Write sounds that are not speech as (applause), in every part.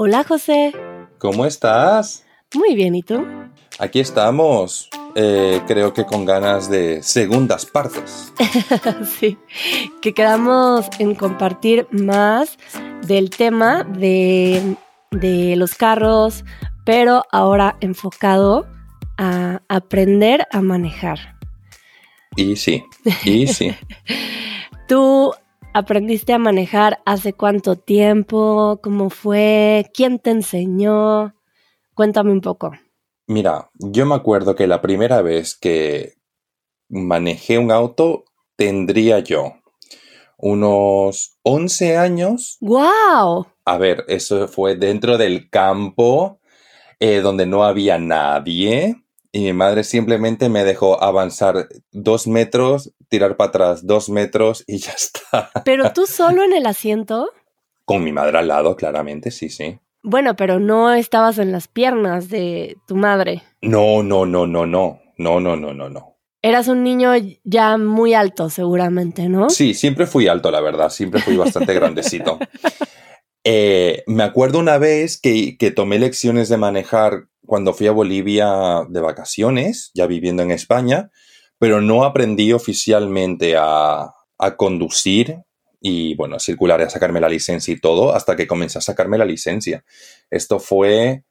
Hola José. ¿Cómo estás? Muy bien, ¿y tú? Aquí estamos. Eh, creo que con ganas de segundas partes. (laughs) sí, que quedamos en compartir más del tema de, de los carros, pero ahora enfocado a aprender a manejar. Y sí, y sí. (laughs) ¿Tú aprendiste a manejar hace cuánto tiempo? ¿Cómo fue? ¿Quién te enseñó? Cuéntame un poco. Mira, yo me acuerdo que la primera vez que manejé un auto tendría yo unos 11 años. ¡Wow! A ver, eso fue dentro del campo eh, donde no había nadie. Y mi madre simplemente me dejó avanzar dos metros, tirar para atrás dos metros y (laughs) ya está. ¿Pero tú solo en el asiento? Con mi madre al lado, claramente, sí, sí. Bueno, pero no estabas en las piernas de tu madre. No, no, no, no, no. No, no, no, no, no. Eras un niño ya muy alto, seguramente, ¿no? Sí, siempre fui alto, la verdad. Siempre fui bastante grandecito. (laughs) Eh, me acuerdo una vez que, tomé lecciones de manejar cuando fui a Bolivia de vacaciones, ya viviendo en España, pero no aprendí oficialmente a, a conducir y, bueno, a circular, a sacarme la licencia y todo, hasta que comencé a sacarme la licencia. Esto fue,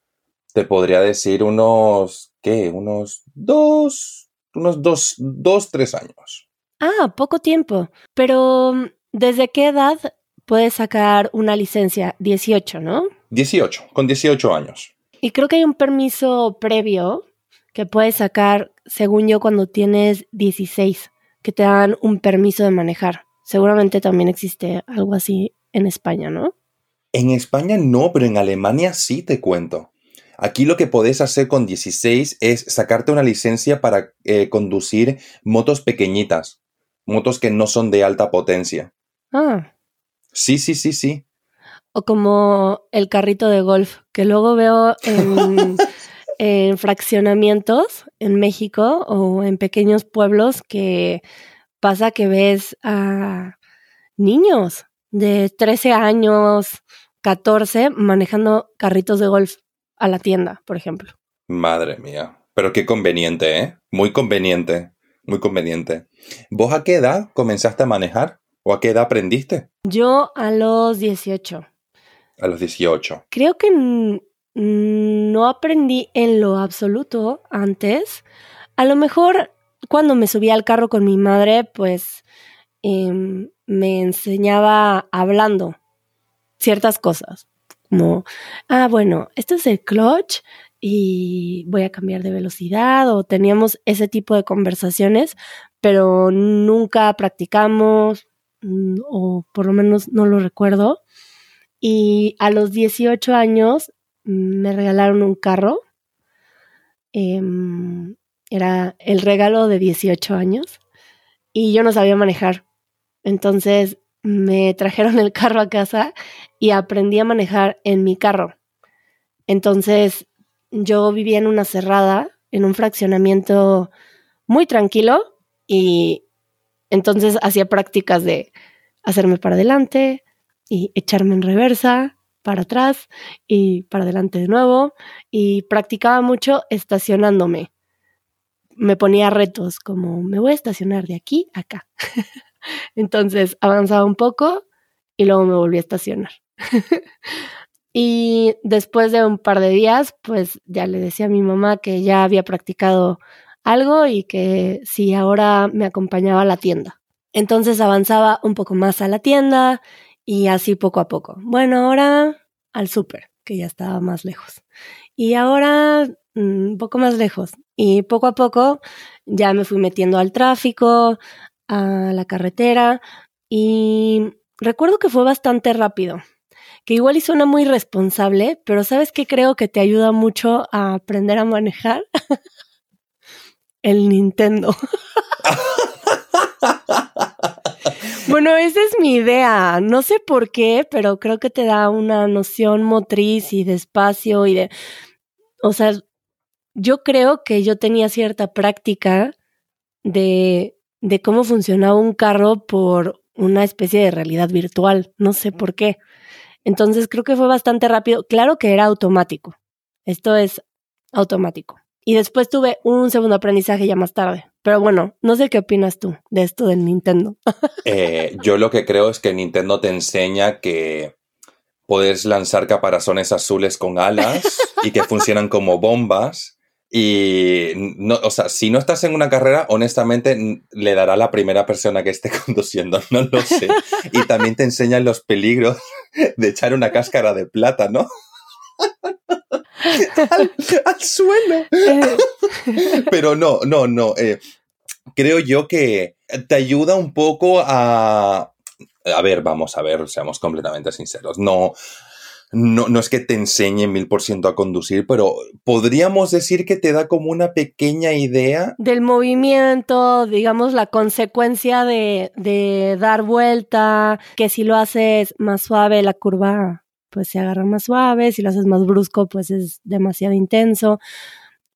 te podría decir, unos, ¿qué? Unos dos, unos dos, dos, tres años. Ah, poco tiempo. Pero, ¿desde qué edad puedes sacar una licencia? 18, ¿no? 18, con 18 años. Y creo que hay un permiso previo que puedes sacar, según yo, cuando tienes 16, que te dan un permiso de manejar. Seguramente también existe algo así en España, ¿no? En España no, pero en Alemania sí te cuento. Aquí lo que podés hacer con 16 es sacarte una licencia para eh, conducir motos pequeñitas, motos que no son de alta potencia. Ah. Sí, sí, sí, sí o como el carrito de golf, que luego veo (laughs) en, fraccionamientos en México o en pequeños pueblos que pasa que ves a niños de 13 años, 14, manejando carritos de golf a la tienda, por ejemplo. Madre mía, pero qué conveniente, ¿eh? Muy conveniente, muy conveniente. ¿Vos a qué edad comenzaste a manejar? ¿O a qué edad aprendiste? Yo a los 18. A los 18. Creo que no aprendí en lo absoluto antes. A lo mejor cuando me subía al carro con mi madre, pues em, me enseñaba hablando ciertas cosas. Como, ah, bueno, esto es el clutch y voy a cambiar de velocidad o teníamos ese tipo de conversaciones, pero nunca practicamos o por lo menos no lo recuerdo. Y a los 18 años mm, me regalaron un carro. Em, era el regalo de 18 años. Y yo no sabía manejar. Entonces me trajeron el carro a casa y aprendí a manejar en mi carro. Entonces yo vivía en una cerrada, en un fraccionamiento muy tranquilo y entonces hacía prácticas de hacerme para adelante, y echarme en reversa, para atrás y para adelante de nuevo. Y practicaba mucho estacionándome. Me ponía retos como me voy a estacionar de aquí a acá. (laughs) Entonces avanzaba un poco y luego me volví a estacionar. (laughs) y después de un par de días, pues ya le decía a mi mamá que ya había practicado algo y que si ahora me acompañaba a la tienda. Entonces avanzaba un poco más a la tienda y así poco a poco. Bueno, ahora al súper, que ya estaba más lejos. Y ahora mm, un poco más lejos. Y poco a poco ya me fui metiendo al tráfico, a la carretera. Y recuerdo que fue bastante rápido. Que igual y suena muy responsable, pero ¿sabes qué creo que te ayuda mucho a aprender a manejar? (laughs) El Nintendo. (laughs) Bueno, esa es mi idea. No sé por qué, pero creo que te da una noción motriz y de espacio y de... O sea, yo creo que yo tenía cierta práctica de, de cómo funcionaba un carro por una especie de realidad virtual. No sé por qué. Entonces creo que fue bastante rápido. Claro que era automático. Esto es automático. Y después tuve un segundo aprendizaje ya más tarde. Pero bueno, no sé qué opinas tú de esto del Nintendo. (laughs) Eh, yo lo que creo es que Nintendo te enseña que puedes lanzar caparazones azules con alas (laughs) y que funcionan como bombas y, no, o sea, si no estás en una carrera, honestamente le dará a la primera persona que esté (laughs) conduciendo, no lo sé. Y también te enseñan los peligros de echar una cáscara de plátano (laughs) al, al, suelo. (laughs) Pero no, no, no. Eh, creo yo que te ayuda un poco a... A ver, vamos a ver, seamos completamente sinceros. No, no, no es que te enseñe mil por ciento a conducir, pero podríamos decir que te da como una pequeña idea. Del movimiento, digamos, la consecuencia de, de dar vuelta, que si lo haces más suave, la curva pues se agarra más suave, si lo haces más brusco, pues es demasiado intenso.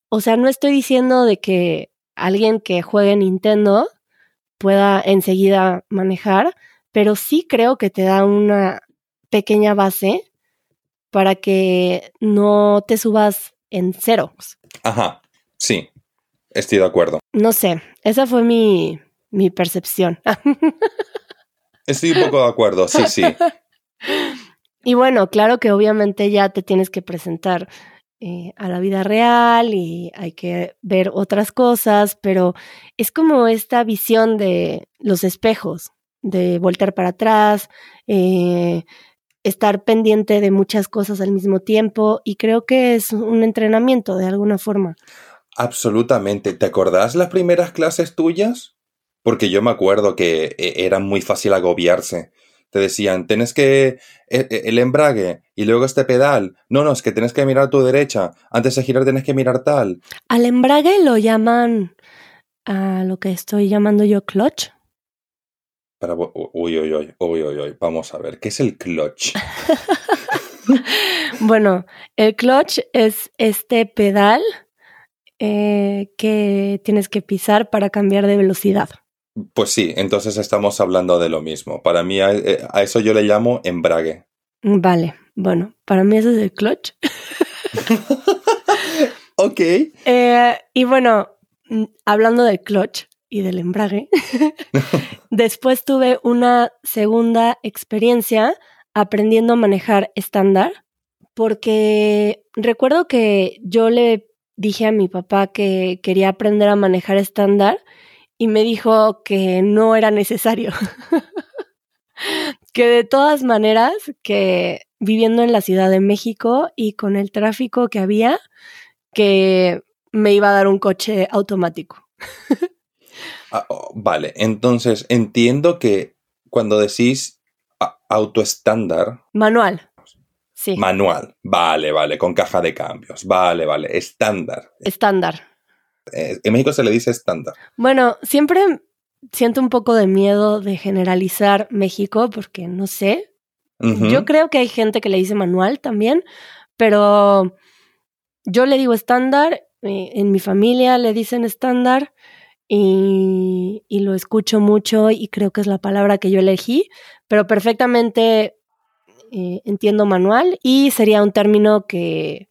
O sea, no estoy diciendo de que alguien que juegue Nintendo pueda enseguida manejar, pero sí creo que te da una pequeña base para que no te subas en cero. Ajá, sí, estoy de acuerdo. No sé, esa fue mi, mi percepción. (laughs) estoy un poco de acuerdo, sí, sí. (laughs) Y bueno, claro que obviamente ya te tienes que presentar eh, a la vida real y hay que ver otras cosas, pero es como esta visión de los espejos, de voltear para atrás, eh, estar pendiente de muchas cosas al mismo tiempo y creo que es un entrenamiento de alguna forma. Absolutamente. ¿Te acordás las primeras clases tuyas? Porque yo me acuerdo que e, era muy fácil agobiarse. Te decían, tienes que e, e, el embrague y luego este pedal. No, no, es que tienes que mirar a tu derecha. Antes de girar tienes que mirar tal. Al embrague lo llaman a lo que estoy llamando yo clutch uy, uy, uy, uy, uy, uy, vamos a ver, ¿qué es el clutch? (laughs) bueno, el clutch es este pedal eh, que tienes que pisar para cambiar de velocidad. Pues sí, entonces estamos hablando de lo mismo. Para mí a, eh, eso yo le llamo embrague. Vale, bueno, para mí ese es el clutch. (laughs) ok. Eh, y bueno, mm, hablando del clutch, y del embrague. (laughs) Después tuve una segunda experiencia aprendiendo a manejar estándar, porque recuerdo que yo le dije a mi papá que quería aprender a manejar estándar y me dijo que no era necesario. (laughs) que de todas maneras, que viviendo en la Ciudad de México y con el tráfico que había, que me iba a dar un coche automático. (laughs) Ah, oh, vale, entonces entiendo que cuando decís autoestándar. Manual. Sí. Manual. Vale, vale, con caja de cambios. Vale, vale. Estándar. Estándar. Eh, en México se le dice estándar. Bueno, siempre siento un poco de miedo de generalizar México porque no sé. Yo creo que hay gente que le dice manual también, pero yo le digo estándar. Eh, en mi familia le dicen estándar y, lo escucho mucho y creo que es la palabra que yo elegí, pero perfectamente eh, entiendo manual y sería un término que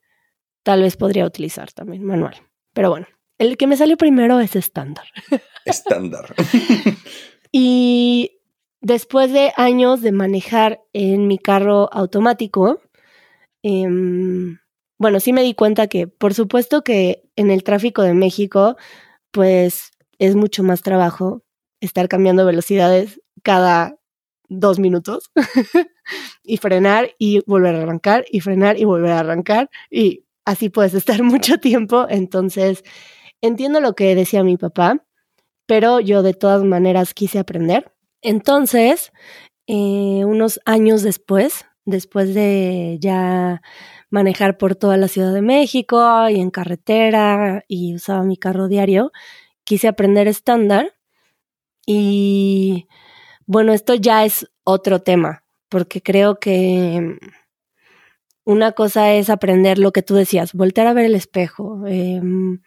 tal vez podría utilizar también, manual. Pero bueno, el que me salió primero es estándar. Estándar. (laughs) y después de años de manejar en mi carro automático, em, bueno, sí me di cuenta que, por supuesto que en el tráfico de México, pues es mucho más trabajo estar cambiando velocidades cada dos minutos (laughs) y frenar y volver a arrancar y frenar y volver a arrancar y así puedes estar (laughs) mucho tiempo. Entonces, entiendo lo que decía mi papá, pero yo de todas maneras quise aprender. Entonces, eh, unos años después, después de ya manejar por toda la Ciudad de México y en carretera y usaba mi carro diario, quise aprender estándar y bueno, esto ya es otro tema, porque creo que una cosa es aprender lo que tú decías, voltear a ver el espejo, em,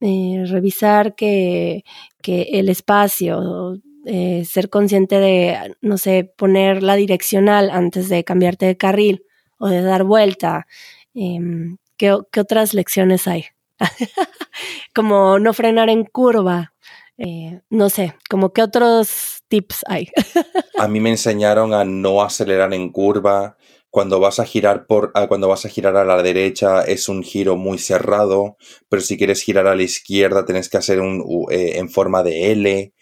eh, revisar que, que, el espacio, eh, ser consciente de, no sé, poner la direccional antes de cambiarte de carril o de dar vuelta. Em, ¿qué, otras lecciones hay? (laughs) como no frenar en curva. Eh, no sé, como qué otros tips hay. (laughs) a mí me enseñaron a no acelerar en curva, cuando vas a girar por cuando vas a girar a la derecha es un giro muy cerrado, pero si quieres girar a la izquierda tienes que hacer un eh, en forma de L.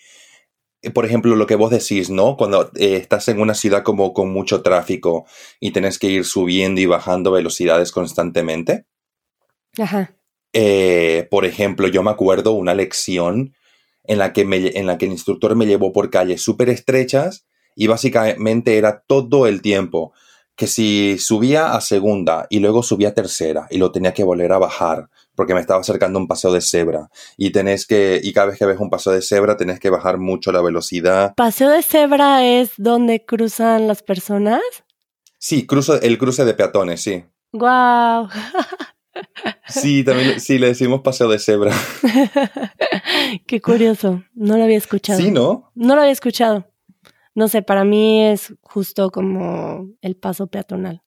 Eh, por ejemplo, lo que vos decís, ¿no? Cuando eh, estás en una ciudad como con mucho tráfico y tienes que ir subiendo y bajando velocidades constantemente. Ajá. por ejemplo, yo me acuerdo una lección en la que, en la que el instructor me llevó por calles súper estrechas y básicamente era todo el tiempo que si subía a segunda y luego subía a tercera y lo tenía que volver a bajar porque me estaba acercando un paseo de cebra y tenés que y cada vez que ves un paseo de cebra tenés que bajar mucho la velocidad. ¿Paseo de cebra es donde cruzan las personas? Sí, cruzo, el cruce de peatones, sí. Guau. Sí, también sí le decimos paseo de cebra. (laughs) Qué curioso, no lo había escuchado. Sí, ¿no? No lo había escuchado no sé, para mí es justo como el paso peatonal.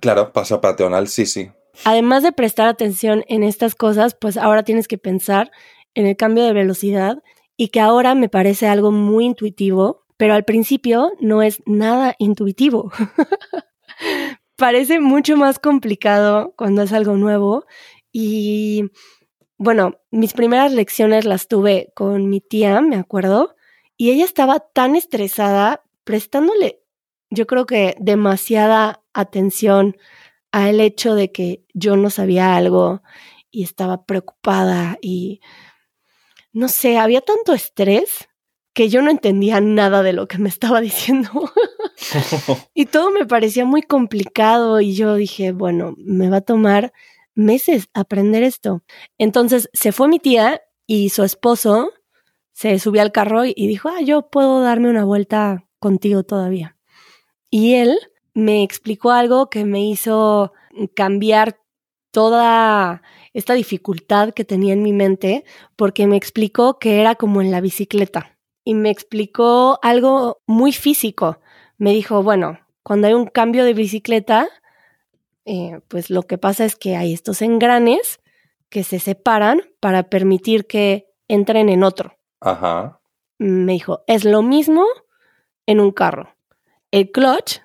Claro, paso peatonal, sí, sí. Además de prestar atención en estas cosas, pues ahora tienes que pensar en el cambio de velocidad y que ahora me parece algo muy intuitivo, pero al principio no es nada intuitivo. (laughs) parece mucho más complicado cuando es algo nuevo y bueno, mis primeras lecciones las tuve con mi tía, me acuerdo, y ella estaba tan estresada, prestándole, yo creo que demasiada atención al hecho de que yo no sabía algo y estaba preocupada y no sé, había tanto estrés que yo no entendía nada de lo que me estaba (laughs) diciendo. (laughs) y todo me parecía muy complicado y yo dije, bueno, me va a tomar meses aprender esto. Entonces se fue mi tía y su esposo se subió al carro y dijo, ah, yo puedo darme una vuelta contigo todavía. Y él me explicó algo que me hizo cambiar toda esta dificultad que tenía en mi mente, porque me explicó que era como en la bicicleta. Y me explicó algo muy físico. Me dijo, bueno, cuando hay un cambio de bicicleta, eh, pues lo que pasa es que hay estos engranes que se separan para permitir que entren en otro. Ajá. Me dijo, es lo mismo en un carro. El clutch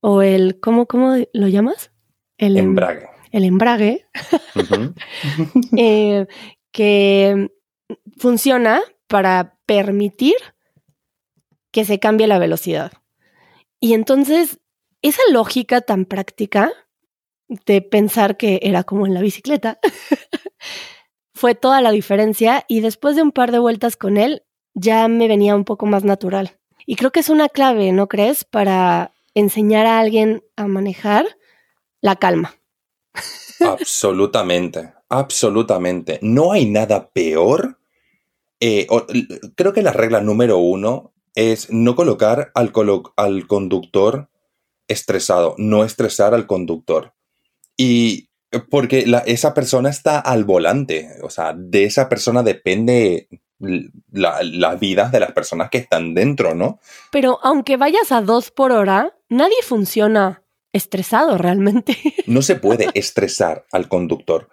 o el, ¿cómo, cómo lo llamas? El em, embrague. El embrague, (laughs) eh, que funciona para permitir que se cambie la velocidad. Y entonces, esa lógica tan práctica de pensar que era como en la bicicleta, (laughs) fue toda la diferencia y después de un par de vueltas con él ya me venía un poco más natural. Y creo que es una clave, ¿no crees? Para enseñar a alguien a manejar la calma. Absolutamente, absolutamente. No hay nada peor. Eh, creo que la regla número uno es no colocar al, al conductor estresado, no estresar al conductor. Y porque esa persona está al volante, o sea, de esa persona depende la, vida de las personas que están dentro, ¿no? Pero aunque vayas a dos por hora, nadie funciona estresado realmente. (laughs) No se puede estresar al conductor,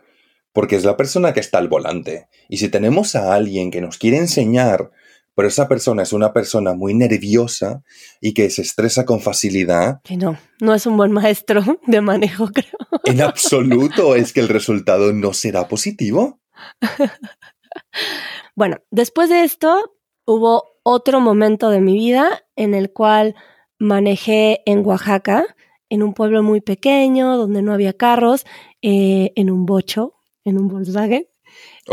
porque es la persona que está al volante. Y si tenemos a alguien que nos quiere enseñar pero esa persona es una persona muy nerviosa y que se estresa con facilidad. Que no, no es un buen maestro de manejo, (laughs) creo. En absoluto, es que el resultado no será positivo. (laughs) bueno, después de esto hubo otro momento de mi vida en el cual manejé en Oaxaca, en un pueblo muy pequeño, donde no había carros, eh, en un bocho, en un Volkswagen.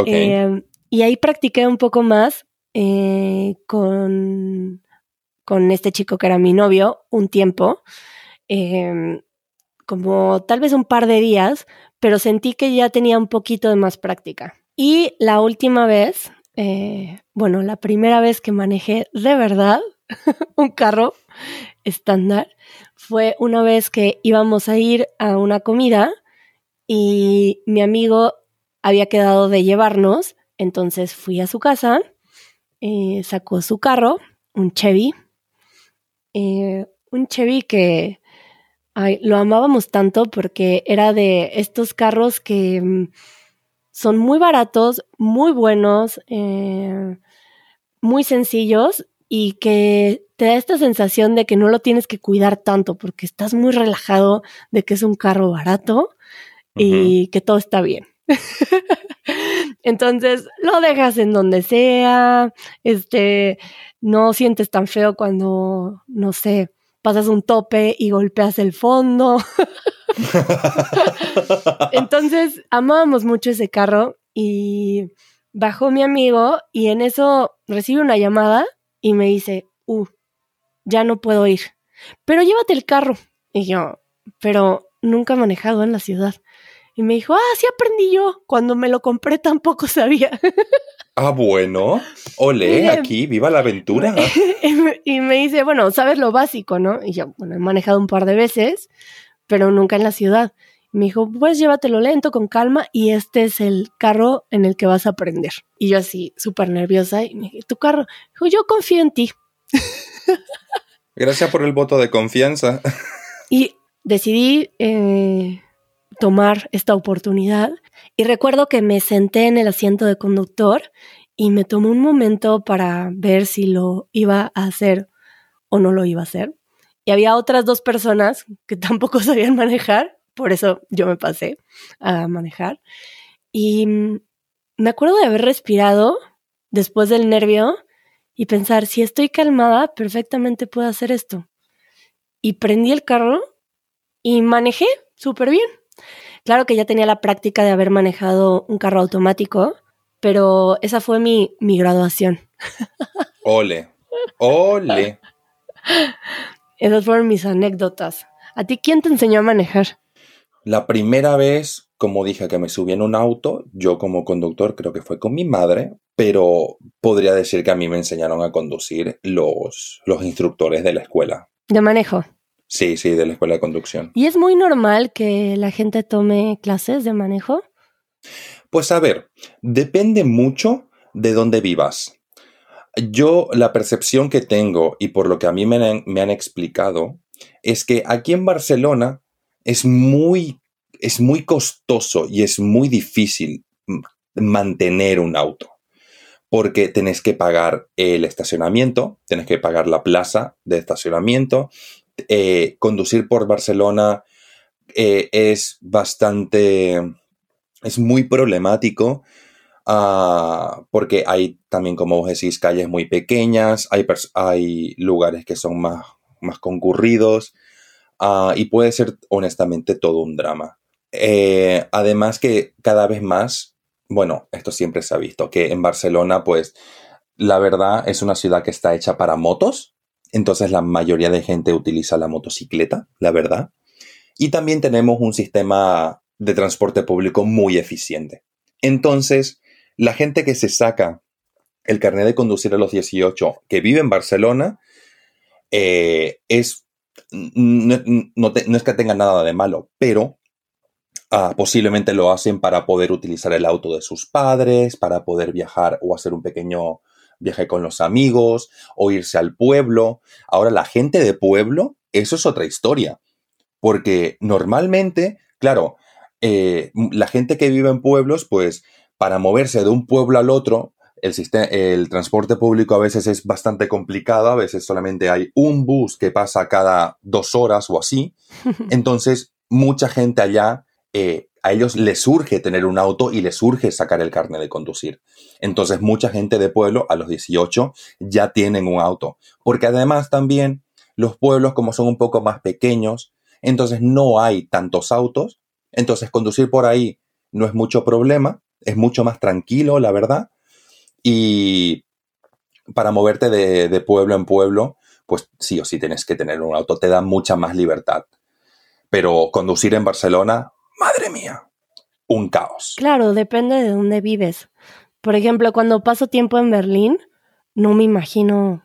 Eh, y ahí practiqué un poco más eh, con, con este chico que era mi novio un tiempo, em, como tal vez un par de días, pero sentí que ya tenía un poquito de más práctica. Y la última vez, eh, bueno, la primera vez que manejé de verdad (laughs) un carro estándar fue una vez que íbamos a ir a una comida y mi amigo había quedado de llevarnos, entonces fui a su casa eh, sacó su carro, un Chevy. Eh, un Chevy que lo amábamos tanto porque era de estos carros que mm, son muy baratos, muy buenos, eh, muy sencillos y que te da esta sensación de que no lo tienes que cuidar tanto porque estás muy relajado de que es un carro barato y que todo está bien. (laughs) Entonces lo dejas en donde sea, este, no sientes tan feo cuando, no sé, pasas un tope y golpeas el fondo. (laughs) Entonces amábamos mucho ese carro y bajó mi amigo y en eso recibe una llamada y me dice, uh, ya no puedo ir, pero llévate el carro. Y yo, pero nunca he manejado en la ciudad. Y me dijo, ah, sí aprendí yo. Cuando me lo compré tampoco sabía. (laughs) Ah, bueno. Ole, aquí, viva la aventura. (laughs) y me dice, bueno, sabes lo básico, ¿no? Y yo, bueno, he manejado un par de veces, pero nunca en la ciudad. Y me dijo, pues llévatelo lento, con calma, y este es el carro en el que vas a aprender. Y yo así, súper nerviosa, y me dije, ¿tu carro? Dijo, yo confío en ti. (laughs) Gracias por el voto de confianza. y decidí eh, tomar esta oportunidad y recuerdo que me senté en el asiento de conductor y me tomó un momento para ver si lo iba a hacer o no lo iba a hacer. Y había otras dos personas que (laughs) tampoco sabían manejar, por eso yo me pasé a manejar. Y me acuerdo de haber respirado después del nervio y pensar, si estoy calmada, perfectamente puedo hacer esto. Y prendí el carro y manejé súper bien. Claro que ya tenía la práctica de haber manejado un carro automático, pero esa fue mi, mi graduación. Ole, ole. Esas fueron mis anécdotas. ¿A ti quién te enseñó a manejar? La primera vez, como dije, que me subí en un auto, yo como conductor creo que fue con mi madre, pero podría decir que a mí me enseñaron a conducir los, los instructores de la escuela. ¿De manejo? Sí, sí, de la escuela de conducción. ¿Y es muy normal que la gente tome clases de manejo? Pues a ver, depende mucho de dónde vivas. Yo la percepción que tengo y por lo que a mí me han, me han explicado es que aquí en Barcelona es muy, es muy costoso y es muy difícil mantener un auto porque tenés que pagar el estacionamiento, tenés que pagar la plaza de estacionamiento, eh, conducir por Barcelona eh, es bastante, es muy problemático ah, porque hay también, como vos decís, calles muy pequeñas, hay, hay lugares que son más, más concurridos ah, y puede ser honestamente todo un drama. Eh, además que cada vez más, bueno, esto siempre se ha visto, que en Barcelona pues la verdad es una ciudad que está hecha para motos, entonces la mayoría de gente utiliza la motocicleta, la verdad. Y también tenemos un sistema de transporte público muy eficiente. Entonces, la gente que se saca el carnet de conducir a los 18, que vive en Barcelona, eh, es, no, es que tenga nada de malo, pero ah, posiblemente lo hacen para poder utilizar el auto de sus padres, para poder viajar o hacer un pequeño viaje con los amigos o irse al pueblo. Ahora, la gente de pueblo, eso es otra historia, porque normalmente, claro, eh, la gente que vive en pueblos, pues para moverse de un pueblo al otro, el, el transporte público a veces es bastante complicado, a veces solamente hay un bus que pasa cada dos horas o así. (laughs) Entonces, mucha gente allá eh, a ellos les surge tener un auto y les surge sacar el carnet de conducir. Entonces mucha gente de pueblo a los 18 ya tienen un auto. Porque además también los pueblos como son un poco más pequeños, entonces no hay tantos autos. Entonces conducir por ahí no es mucho problema, es mucho más tranquilo, la verdad. Y para moverte de, de pueblo en pueblo, pues sí o sí tienes que tener un auto, te da mucha más libertad. Pero conducir en Barcelona, madre mía, un caos. Claro, depende de dónde vives. Por ejemplo, cuando paso tiempo en Berlín, no me imagino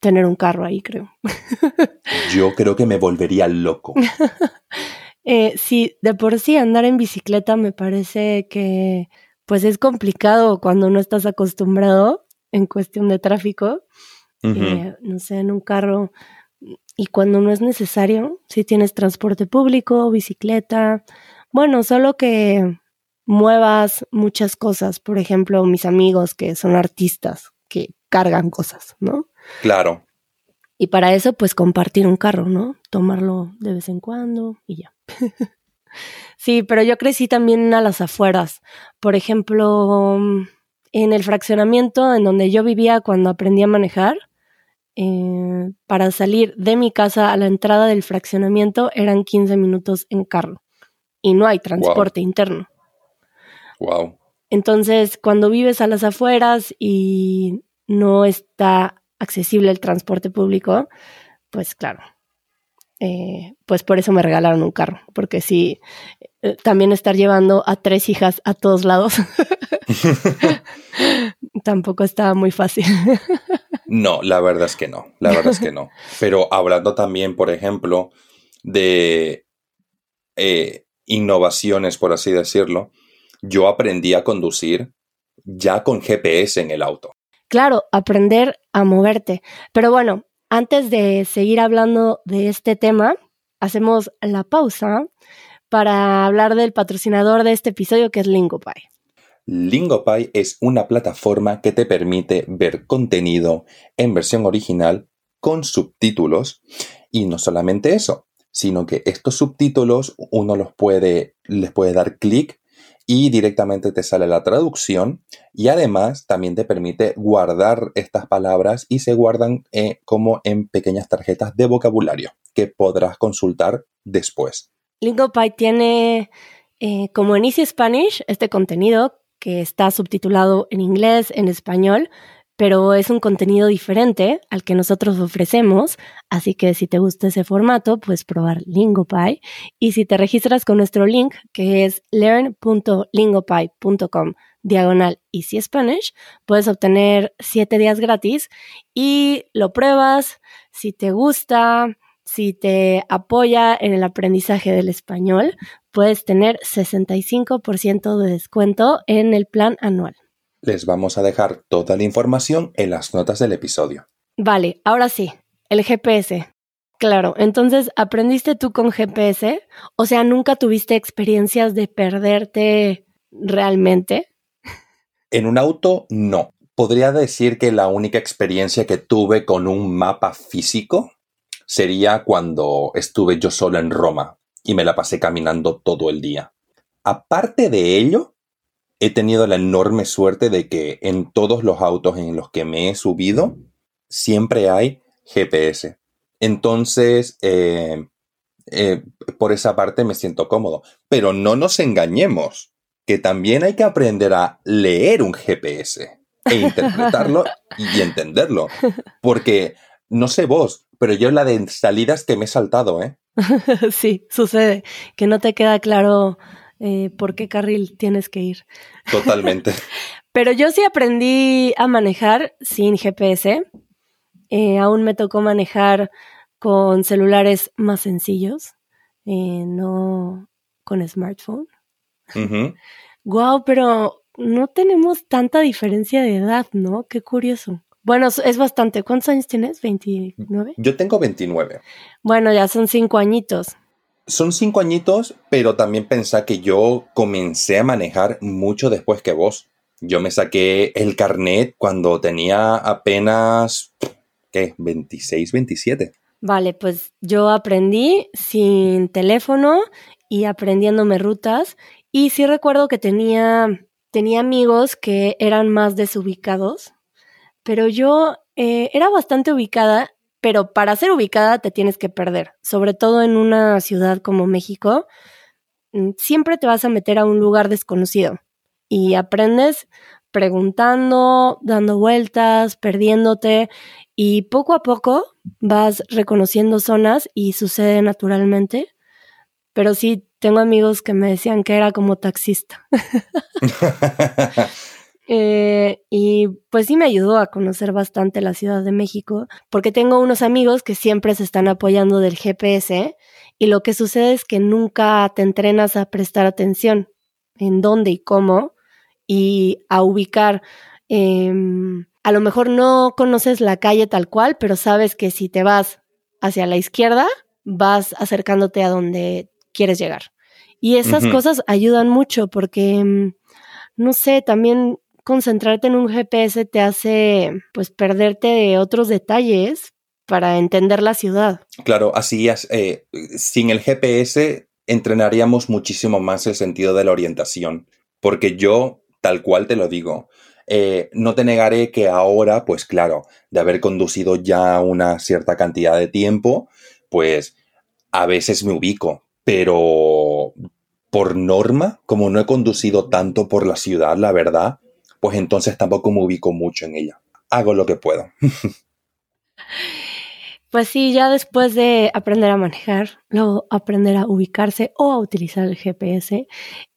tener un carro ahí, creo. (laughs) Yo creo que me volvería loco. (laughs) eh, sí, de por sí andar en bicicleta me parece que pues es complicado cuando no estás acostumbrado en cuestión de tráfico. eh, no sé, en un carro. Y cuando no es necesario, si tienes transporte público, bicicleta, bueno, solo que muevas muchas cosas. Por ejemplo, mis amigos que son artistas, que cargan cosas, ¿no? Claro. Y para eso, pues compartir un carro, ¿no? Tomarlo de vez en cuando y ya. (laughs) sí, pero yo crecí también a las afueras. Por ejemplo, en el fraccionamiento en donde yo vivía cuando aprendí a manejar, eh, para salir de mi casa a la entrada del fraccionamiento eran 15 minutos en carro y no hay transporte interno. Wow. Entonces, cuando vives a las afueras y no está accesible el transporte público, pues claro, eh, pues por eso me regalaron un carro, porque sí, eh, también estar llevando a tres hijas a todos lados (laughs) (laughs) tampoco estaba muy fácil. no, la verdad es que no, la verdad es que no. (laughs) Pero hablando también, por ejemplo, de eh, innovaciones, por así decirlo, yo aprendí a conducir ya con GPS en el auto. Claro, aprender a moverte. Pero bueno, antes de seguir hablando de este tema, hacemos la pausa para hablar del patrocinador de este episodio que es LingoPie. LingoPie es una plataforma que te permite ver contenido en versión original con subtítulos y no solamente eso, sino que estos subtítulos uno los puede les puede dar clic y directamente te sale la traducción y además también te permite guardar estas palabras y se guardan eh, como en pequeñas tarjetas de vocabulario que podrás consultar después. LingoPie tiene eh, como en Easy Spanish este contenido que está subtitulado en inglés, en español, pero es un contenido diferente al que nosotros ofrecemos, así que si te gusta ese formato, puedes probar Lingopie y si te registras con nuestro link que es learn.lingopie.com diagonal Easy Spanish, puedes obtener siete días gratis y lo pruebas, si te gusta, si te apoya en el aprendizaje del español, puedes tener 65% de descuento en el plan anual. Les vamos a dejar toda la información en las notas del episodio. Vale, ahora sí, el GPS. Claro, entonces, ¿aprendiste tú con GPS? O sea, ¿nunca tuviste experiencias de perderte realmente? En un auto, no. Podría decir que la única experiencia que tuve con un mapa físico sería cuando estuve yo solo en Roma y me la pasé caminando todo el día. Aparte de ello, he tenido la enorme suerte de que en todos los autos en los que me he subido siempre hay GPS. Entonces, eh, eh, por esa parte me siento cómodo. Pero no nos engañemos, que también hay que aprender a leer un GPS e interpretarlo (laughs) y entenderlo. Porque, no sé vos, pero yo la de salidas que me he saltado, ¿eh? (laughs) sí, sucede, que no te queda claro eh, por qué carril tienes que ir. Totalmente. (laughs) Pero yo sí aprendí a manejar sin GPS. Eh, aún me tocó manejar con celulares más sencillos, eh, no con smartphone. Wow, pero no tenemos tanta diferencia de edad, ¿no? Qué curioso. Bueno, es bastante. ¿Cuántos años tienes? ¿29? Yo tengo 29. Bueno, ya son cinco añitos son cinco añitos, pero también pensá que yo comencé a manejar mucho después que vos. Yo me saqué el carnet cuando tenía apenas, ¿qué? 26, 27. Vale, pues yo aprendí sin teléfono y aprendiéndome rutas. Y sí recuerdo que tenía, tenía amigos que eran más desubicados, pero yo eh, era bastante ubicada pero para ser ubicada te tienes que perder, sobre todo en una ciudad como México, mm, siempre te vas a meter a un lugar desconocido y aprendes preguntando, dando vueltas, perdiéndote y poco a poco vas reconociendo zonas y sucede naturalmente. Pero sí, tengo amigos que me decían que era como taxista. (laughs) (laughs) Eh, y pues sí me ayudó a conocer bastante la Ciudad de México, porque tengo unos amigos que siempre se están apoyando del GPS y lo que sucede es que nunca te entrenas a prestar atención en dónde y cómo y a ubicar eh, a lo mejor no conoces la calle tal cual, pero sabes que si te vas hacia la izquierda, vas acercándote a donde quieres llegar. Y esas cosas ayudan mucho porque, mm, no sé, también concentrarte en un GPS te hace pues perderte de otros detalles para entender la ciudad. Claro, así es. Eh, sin el GPS entrenaríamos muchísimo más el sentido de la orientación, porque yo, tal cual te lo digo, eh, no te negaré que ahora, pues claro, de haber conducido ya una cierta cantidad de tiempo, pues a veces me ubico, pero por norma, como no he conducido tanto por la ciudad, la verdad, pues entonces tampoco me ubico mucho en ella. Hago lo que puedo. (laughs) Pues sí, ya después de aprender a manejar, luego aprender a ubicarse o a utilizar el GPS,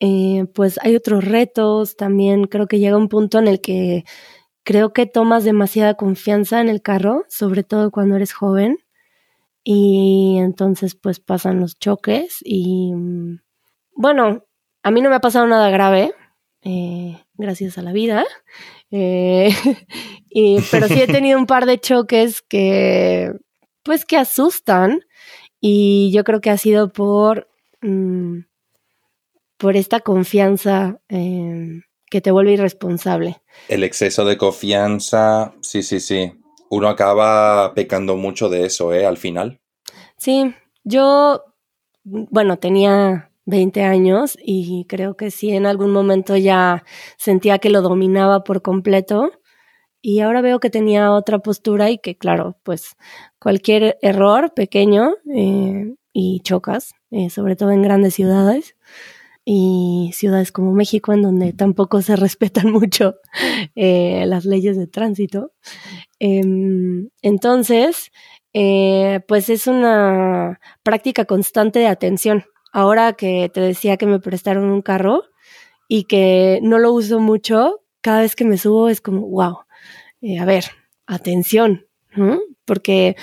eh, pues hay otros retos también. Creo que llega un punto en el que creo que tomas demasiada confianza en el carro, sobre todo cuando eres joven. Y entonces pues pasan los choques y mm, bueno, a mí no me ha pasado nada grave, eh, gracias a la vida. Eh, (laughs) y, pero sí he (laughs) tenido un par de choques que pues que asustan y yo creo que ha sido por, mm, por esta confianza em, que te vuelve irresponsable. El exceso de confianza, sí, sí, sí. Uno acaba pecando mucho de eso, ¿eh? Al final. Sí, yo, bueno, tenía 20 años y creo que sí, en algún momento ya sentía que lo dominaba por completo y ahora veo que tenía otra postura y que, claro, pues cualquier error pequeño eh, y chocas, eh, sobre todo en grandes ciudades y ciudades como México, en donde tampoco se (laughs) respetan mucho eh, las leyes de tránsito. Em, entonces, pues es una práctica constante de atención. Ahora que te decía que me prestaron un carro y que no lo uso mucho, cada vez que me subo es como, wow, eh, a ver, atención, porque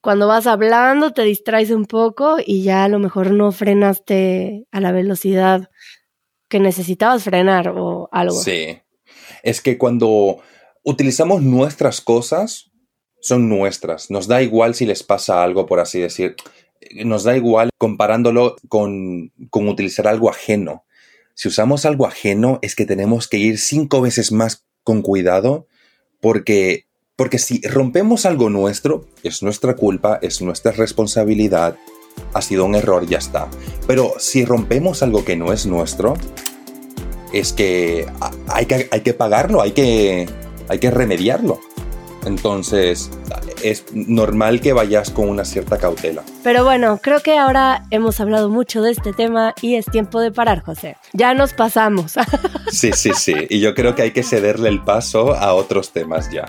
cuando vas hablando te distraes un poco y ya a lo mejor no frenaste a la velocidad que necesitabas frenar o algo. Sí, es que cuando utilizamos nuestras cosas, son nuestras. Nos da igual si les pasa algo, por así decir. Nos da igual comparándolo con, con utilizar algo ajeno. Si usamos algo ajeno es que tenemos que ir cinco veces más con cuidado porque, porque si rompemos algo nuestro, es nuestra culpa, es nuestra responsabilidad, ha sido un error, ya está. Pero si rompemos algo que no es nuestro, es que hay que, hay que pagarlo, hay que, hay que remediarlo. Entonces, es normal que vayas con una cierta cautela. Pero bueno, creo que ahora hemos hablado mucho de este tema y es tiempo de parar, José. Ya nos pasamos. (laughs) Sí, sí, sí. Y yo creo que hay que cederle el paso a otros temas ya.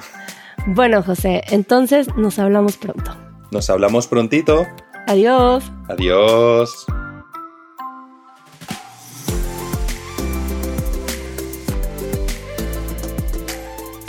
Bueno, José, entonces nos hablamos pronto. Nos hablamos prontito. Adiós. Adiós.